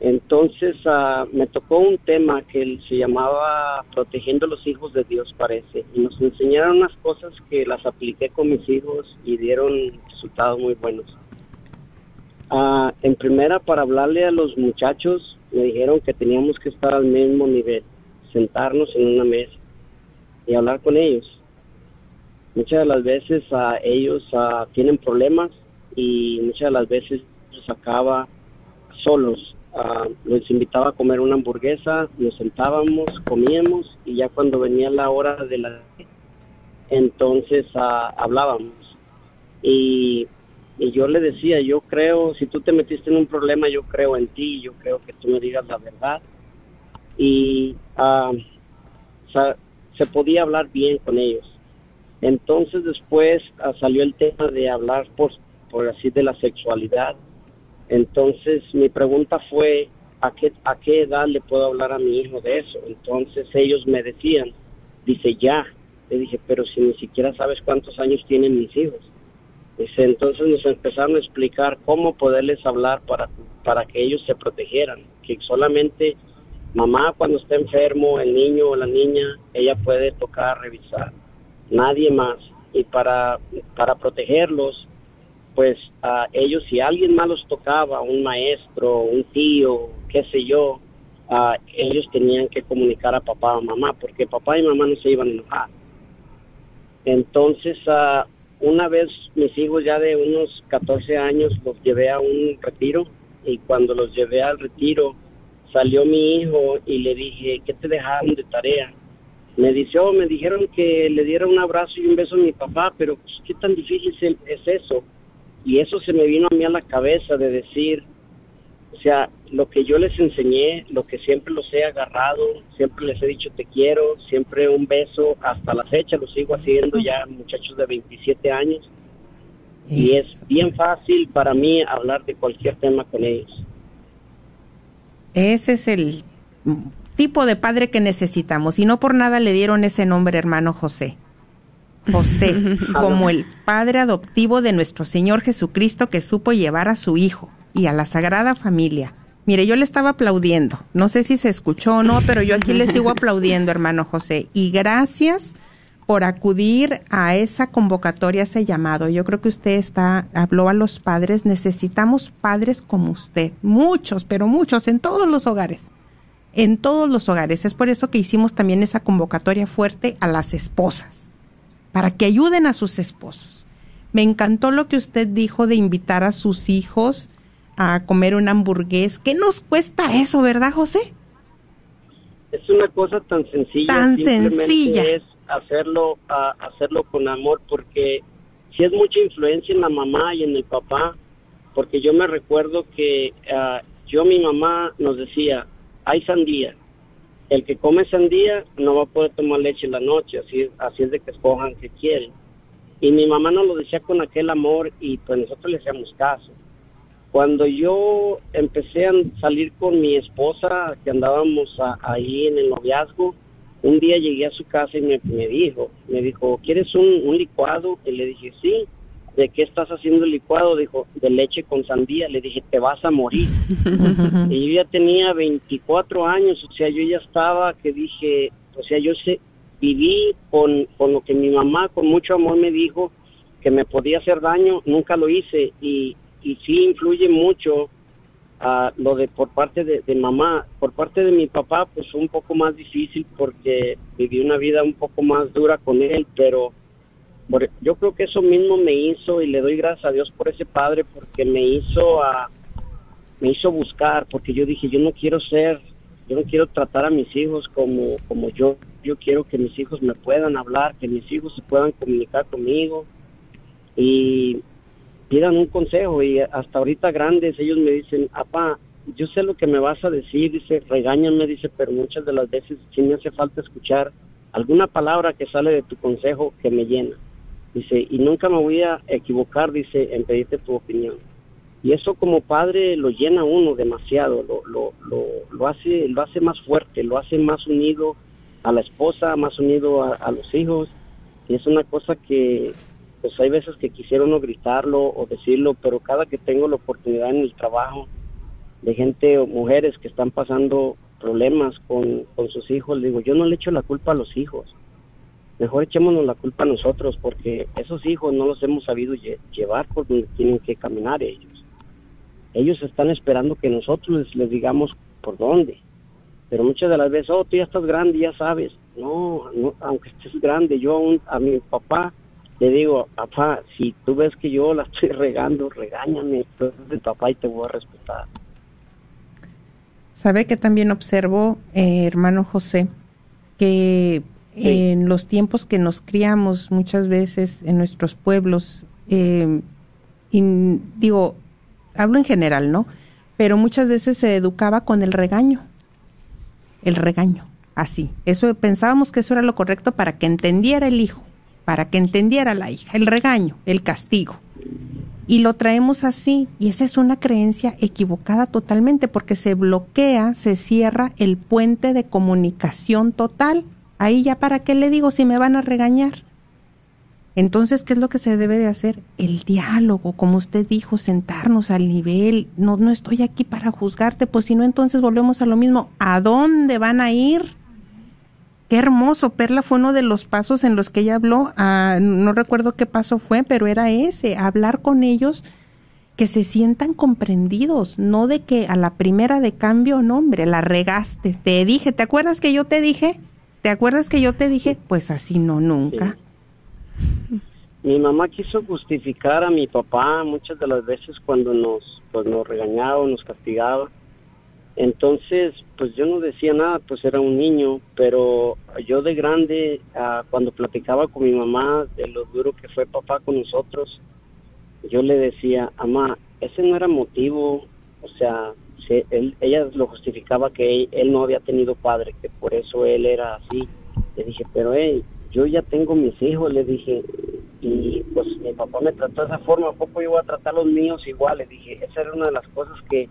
entonces uh, me tocó un tema que se llamaba Protegiendo los hijos de Dios, parece, y nos enseñaron unas cosas que las apliqué con mis hijos y dieron resultados muy buenos. Uh, en primera, para hablarle a los muchachos, me dijeron que teníamos que estar al mismo nivel, sentarnos en una mesa y hablar con ellos. Muchas de las veces uh, ellos tienen problemas y muchas de las veces los acaba solos uh, los invitaba a comer una hamburguesa, nos sentábamos, comíamos y ya cuando venía la hora de la entonces uh, hablábamos. Y, y, yo le decía, yo creo, si tú te metiste en un problema, yo creo en ti, yo creo que tú me digas la verdad. Y uh, se podía hablar bien con ellos. Entonces después salió el tema de hablar por, por así de la sexualidad entonces mi pregunta fue, ¿a qué, ¿a qué edad le puedo hablar a mi hijo de eso? Entonces ellos me decían, dice, ya. Le dije, pero si ni siquiera sabes cuántos años tienen mis hijos. Dice, entonces nos empezaron a explicar cómo poderles hablar para, para que ellos se protegieran, que solamente mamá cuando está enfermo, el niño o la niña, ella puede tocar, revisar, nadie más. Y para, para protegerlos, pues a ellos si alguien más los tocaba, un maestro, un tío, qué sé yo, ellos tenían que comunicar a papá o mamá, porque papá y mamá no se iban a enojar. Entonces, una vez mis hijos ya de unos 14 años los llevé a un retiro y cuando los llevé al retiro salió mi hijo y le dije, ¿qué te dejaron de tarea? Me dice, oh, me dijeron que le diera un abrazo y un beso a mi papá, pero pues, ¿qué tan difícil es eso? Y eso se me vino a mí a la cabeza de decir, o sea, lo que yo les enseñé, lo que siempre los he agarrado, siempre les he dicho te quiero, siempre un beso, hasta la fecha lo sigo haciendo ya muchachos de 27 años. Y es bien fácil para mí hablar de cualquier tema con ellos. Ese es el tipo de padre que necesitamos y no por nada le dieron ese nombre, hermano José. José [LAUGHS] como el padre adoptivo de nuestro Señor Jesucristo que supo llevar a su hijo y a la Sagrada Familia. Mire, yo le estaba aplaudiendo. No sé si se escuchó o no, pero yo aquí le sigo [LAUGHS] aplaudiendo, hermano José. Y gracias por acudir a esa convocatoria, ese llamado. Yo creo que usted está, habló a los padres. Necesitamos padres como usted. Muchos, pero muchos, en todos los hogares. En todos los hogares. Es por eso que hicimos también esa convocatoria fuerte a las esposas para que ayuden a sus esposos. Me encantó lo que usted dijo de invitar a sus hijos a comer un hamburgués. ¿Qué nos cuesta eso, verdad, José? Es una cosa tan sencilla. Tan sencilla. Es hacerlo, hacerlo con amor, porque sí es mucha influencia en la mamá y en el papá, porque yo me recuerdo que ah, yo, mi mamá nos decía, hay sandía, el que come sandía no va a poder tomar leche en la noche, así, así es de que escojan que quieren. Y mi mamá nos lo decía con aquel amor y pues nosotros le hacíamos caso. Cuando yo empecé a salir con mi esposa, que andábamos ahí en el noviazgo, un día llegué a su casa y me, dijo, me dijo, ¿quieres un, un, licuado? Y le dije, sí. ¿De qué estás haciendo el licuado? Dijo, de leche con sandía. Le dije, te vas a morir. [LAUGHS] y yo ya tenía 24 años, o sea, yo ya estaba, que dije, o sea, yo sé, viví con, con lo que mi mamá con mucho amor me dijo que me podía hacer daño, nunca lo hice y, y sí influye mucho a lo de por parte de, mamá, por parte de mi papá pues un poco más difícil porque viví una vida un poco más dura con él, pero yo creo que eso mismo me hizo y le doy gracias a Dios por ese padre porque me hizo a me hizo buscar porque yo dije yo no quiero ser yo no quiero tratar a mis hijos como como yo yo quiero que mis hijos me puedan hablar que mis hijos se puedan comunicar conmigo y pidan un consejo y hasta ahorita grandes ellos me dicen, apá, yo sé lo que me vas a decir, dice, regáñame, dice, pero muchas de las veces sí me hace falta escuchar alguna palabra que sale de tu consejo que me llena. Dice, y nunca me voy a equivocar, dice, en pedirte tu opinión. Y eso como padre lo llena uno demasiado, lo, lo, lo, lo hace, lo hace más fuerte, lo hace más unido a la esposa, más unido a los hijos. Y es una cosa que, pues hay veces que quisiera uno gritarlo o decirlo, pero cada que tengo la oportunidad en el trabajo de gente o mujeres que están pasando problemas con, sus hijos, digo, yo no le echo la culpa a los hijos, mejor echémonos la culpa a nosotros, porque esos hijos no los hemos sabido llevar por donde tienen que caminar ellos. Ellos están esperando que nosotros les, digamos por dónde. Pero muchas de las veces, oh, tú ya estás grande, ya sabes. No, aunque estés grande, yo a mi papá le digo, papá, si tú ves que yo la estoy regando, regáñame, tú eres el papá y te voy a respetar. Sabe que también observo, eh, hermano José, que en los tiempos que nos criamos muchas veces en nuestros pueblos, eh, digo, hablo en general, ¿no? Pero muchas veces se educaba con el regaño, el regaño, así. Eso pensábamos que eso era lo correcto para que entendiera el hijo para que entendiera la hija, el regaño, el castigo. Y lo traemos así, y esa es una creencia equivocada totalmente, porque se bloquea, se cierra el puente de comunicación total. Ahí ya para qué le digo si me van a regañar. Entonces, ¿qué es lo que se debe de hacer? El diálogo, como usted dijo, sentarnos al nivel. No, no estoy aquí para juzgarte, pues si no, entonces volvemos a lo mismo. ¿A dónde van a ir? Qué hermoso. Perla fue uno de los pasos en los que ella habló. Ah, no recuerdo qué paso fue, pero era ese, hablar con ellos que se sientan comprendidos, no de que a la primera de cambio, no hombre, la regaste, te dije, ¿te acuerdas que yo te dije? ¿Te acuerdas que yo te dije? Pues así no, nunca. Mi mamá quiso justificar a mi papá muchas de las veces cuando nos, pues, nos regañaba nos castigaba entonces, pues yo no decía nada, pues era un niño, pero yo de grande, ah, cuando platicaba con mi mamá de lo duro que fue papá con nosotros, yo le decía, mamá, ese no era motivo, o sea, ella lo justificaba que él, no había tenido padre, que por eso él era así. Le dije, pero hey, yo ya tengo mis hijos, le dije, y pues mi papá me trató de esa forma, ¿a poco yo voy a tratar a los míos igual? Le dije, esa era una de las cosas que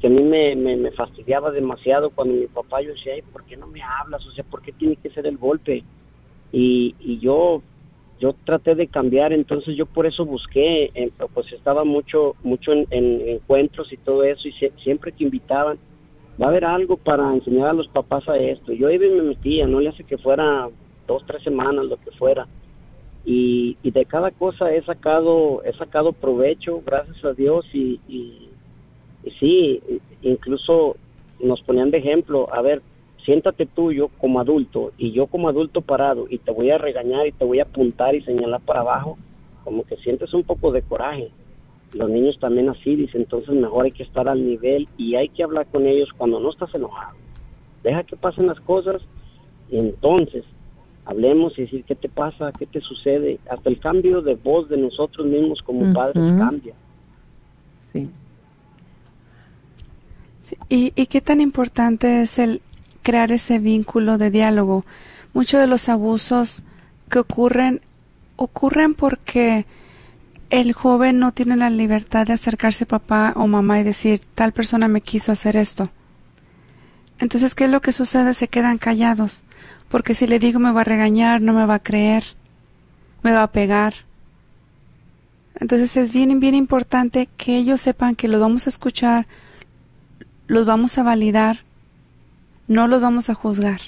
que a mí me, me, fastidiaba demasiado cuando mi papá yo decía, ¿por qué no me hablas? O sea, ¿por qué tiene que ser el golpe? Y, y yo yo traté de cambiar, entonces yo por eso busqué, eh, pues estaba mucho mucho en, encuentros y todo eso, y siempre que invitaban, va a haber algo para enseñar a los papás a esto. Yo y me metía, no le hace que fuera dos, tres semanas, lo que fuera. Y, y de cada cosa he sacado, he sacado provecho, gracias a Dios, y, y sí, incluso nos ponían de ejemplo, a ver, siéntate tú yo como adulto y yo como adulto parado y te voy a regañar y te voy a apuntar y señalar para abajo, como que sientes un poco de coraje. Los niños también así dicen, entonces mejor hay que estar al nivel y hay que hablar con ellos cuando no estás enojado. Deja que pasen las cosas y entonces hablemos y decir qué te pasa, qué te sucede. Hasta el cambio de voz de nosotros mismos como padres cambia. Sí. ¿Y, ¿Y qué tan importante es el crear ese vínculo de diálogo? Muchos de los abusos que ocurren ocurren porque el joven no tiene la libertad de acercarse a papá o mamá y decir tal persona me quiso hacer esto. Entonces, ¿qué es lo que sucede? Se quedan callados, porque si le digo me va a regañar, no me va a creer, me va a pegar. Entonces es bien, bien importante que ellos sepan que los vamos a escuchar, los vamos a validar, no los vamos a juzgar.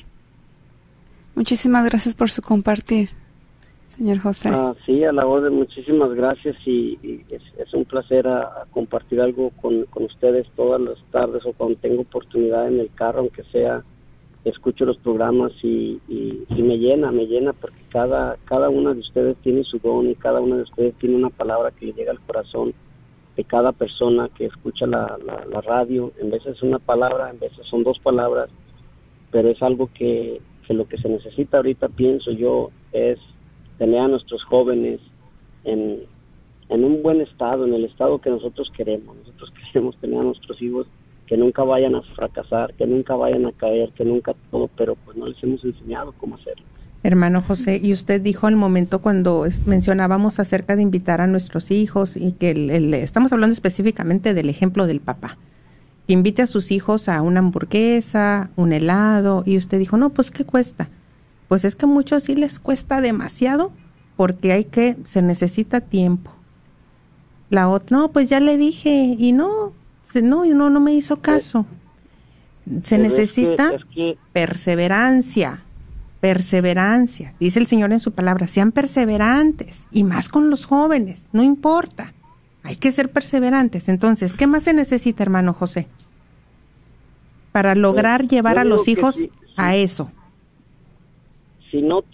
Muchísimas gracias por su compartir señor José. Ah, sí, a la orden, muchísimas gracias y, es, un placer a, compartir algo con, ustedes todas las tardes o cuando tengo oportunidad en el carro, aunque sea, escucho los programas y, me llena, me llena porque cada, cada una de ustedes tiene su don y cada una de ustedes tiene una palabra que le llega al corazón de cada persona que escucha la, la radio. En veces es una palabra, en veces son dos palabras, pero es algo que, que lo que se necesita ahorita, pienso yo, es tener a nuestros jóvenes en, en un buen estado, en el estado que nosotros queremos. Nosotros [LAUGHS] queremos tener a nuestros hijos que nunca vayan a fracasar, que nunca vayan a caer, que nunca todo, pero pues no les hemos enseñado cómo hacerlo. Hermano José, y usted dijo el momento cuando mencionábamos acerca de invitar a nuestros hijos y que estamos hablando específicamente del ejemplo del papá. Invite a sus hijos a una hamburguesa, un helado, y usted dijo, no, pues ¿qué cuesta? Pues es que a muchos sí les cuesta demasiado porque hay que, se necesita tiempo. La otra, no, pues ya le dije y no, no, no, no me hizo caso. Se necesita perseverancia, perseverancia. Dice el Señor en su palabra, sean perseverantes y más con los jóvenes, no importa. Hay que ser perseverantes. Entonces, ¿qué más se necesita, hermano José? Para lograr pues, llevar a los hijos a eso si no,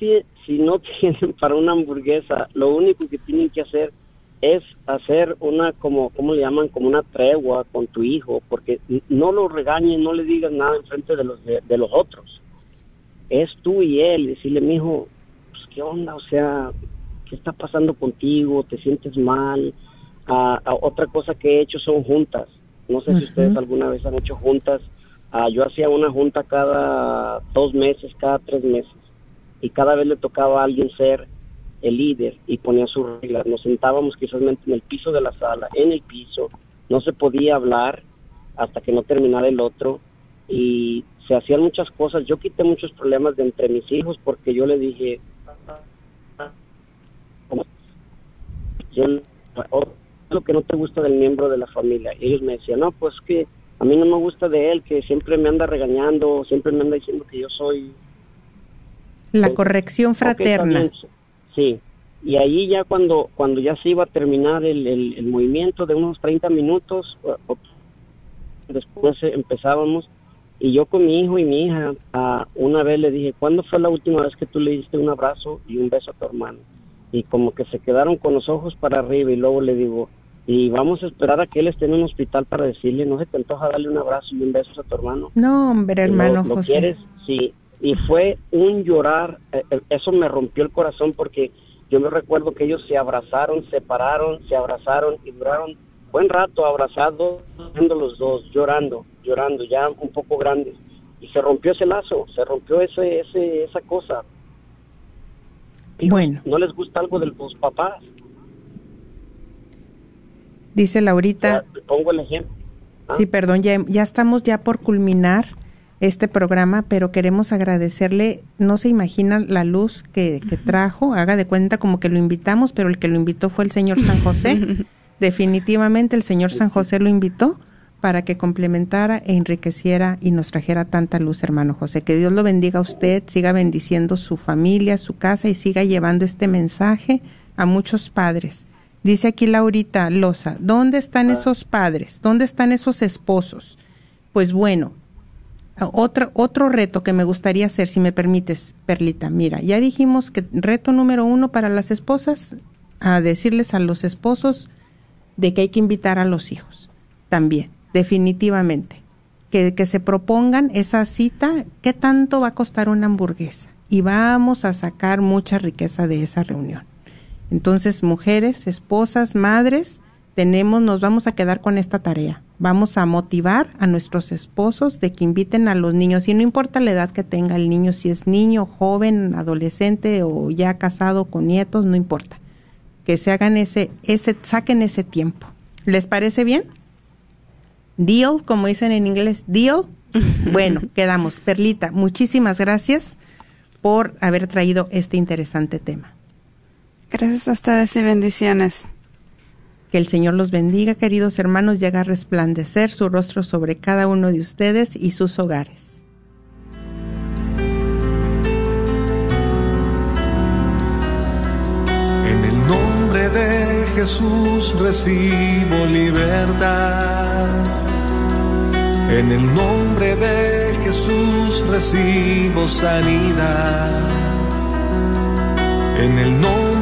si no [LAUGHS] tienen para una hamburguesa, lo único que tienen que hacer es hacer una, como, ¿cómo le llaman? Como una tregua con tu hijo, porque no lo regañen, no le digas nada en frente de los, de, los otros. Es tú y él, decirle, mi hijo, pues, ¿qué onda? O sea, ¿qué está pasando contigo? ¿Te sientes mal? Ah, ah, otra cosa que he hecho son juntas. No sé si ustedes alguna vez han hecho juntas. Ah, yo hacía una junta cada dos meses, cada tres meses y cada vez le tocaba a alguien ser el líder y ponía sus reglas. Nos sentábamos quizás en el piso de la sala, en el piso, no se podía hablar hasta que no terminara el otro y se hacían muchas cosas. Yo quité muchos problemas de entre mis hijos porque yo le dije, yo lo que no te gusta del miembro de la familia. Y ellos me decían, no, pues que a mí no me gusta de él, que siempre me anda regañando, siempre me anda diciendo que yo soy la corrección fraterna. sí, y ahí ya cuando, cuando ya se iba a terminar el, el, movimiento de unos 30 minutos, después empezábamos, y yo con mi hijo y mi hija, una vez le dije, ¿cuándo fue la última vez que tú le diste un abrazo y un beso a tu hermano? Y como que se quedaron con los ojos para arriba y luego le digo, y vamos a esperar a que él esté en un hospital para decirle, ¿no se te antoja darle un abrazo y un beso a tu hermano? No, hombre, hermano ¿Lo, José. quieres? Sí, y fue un llorar, eh, eh, eso me rompió el corazón porque yo me recuerdo que ellos se abrazaron, se pararon, se abrazaron y duraron buen rato abrazados, los dos, llorando, llorando, ya un poco grandes. Y se rompió ese lazo, se rompió ese, ese, esa cosa. bueno. ¿No les gusta algo de los papás? Dice Laurita. pongo el ejemplo. Sí, perdón, ya, ya estamos ya por culminar este programa, pero queremos agradecerle, no se imaginan la luz que, trajo, haga de cuenta como que lo invitamos, pero el que lo invitó fue el señor San José. [LAUGHS] Definitivamente el señor San José lo invitó para que complementara e enriqueciera y nos trajera tanta luz, hermano José. Que Dios lo bendiga a usted, siga bendiciendo su familia, su casa y siga llevando este mensaje a muchos padres. Dice aquí Laurita Loza, ¿dónde están ah. esos padres? ¿Dónde están esos esposos? Pues bueno, otro, otro reto que me gustaría hacer, si me permites, Perlita. Mira, ya dijimos que reto número uno para las esposas, a decirles a los esposos de que hay que invitar a los hijos. También, definitivamente. Que, que se propongan esa cita, ¿qué tanto va a costar una hamburguesa? y vamos a sacar mucha riqueza de esa reunión. Entonces, mujeres, esposas, madres, tenemos, nos vamos a quedar con esta tarea. Vamos a motivar a nuestros esposos de que inviten a los niños, y no importa la edad que tenga el niño, si es niño, joven, adolescente o ya casado con nietos, no importa. Que se hagan ese, ese, saquen ese tiempo. ¿Les parece bien? Deal, como dicen en inglés, deal. [LAUGHS] Bueno, quedamos. Perlita, muchísimas gracias por haber traído este interesante tema. Gracias a ustedes y bendiciones. Que el Señor los bendiga, queridos hermanos, y haga resplandecer su rostro sobre cada uno de ustedes y sus hogares. En el nombre de Jesús recibo libertad. En el nombre de Jesús recibo sanidad. En el nombre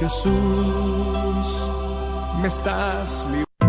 Jesús, me estás librando.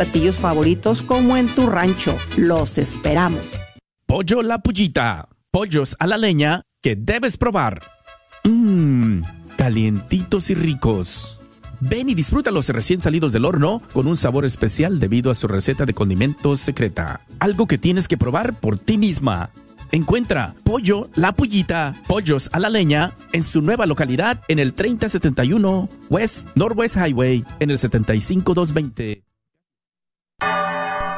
platillos favoritos como en tu rancho. Los esperamos. Pollo La Pullita. Pollos a la leña que debes probar. Mmm, calientitos y ricos. Ven y disfrútalos recién salidos del horno con un sabor especial debido a su receta de condimentos secreta. Algo que tienes que probar por ti misma. Encuentra Pollo La Pullita, Pollos a la Leña, en su nueva localidad en el 3071 West Northwest Highway, en el 75220.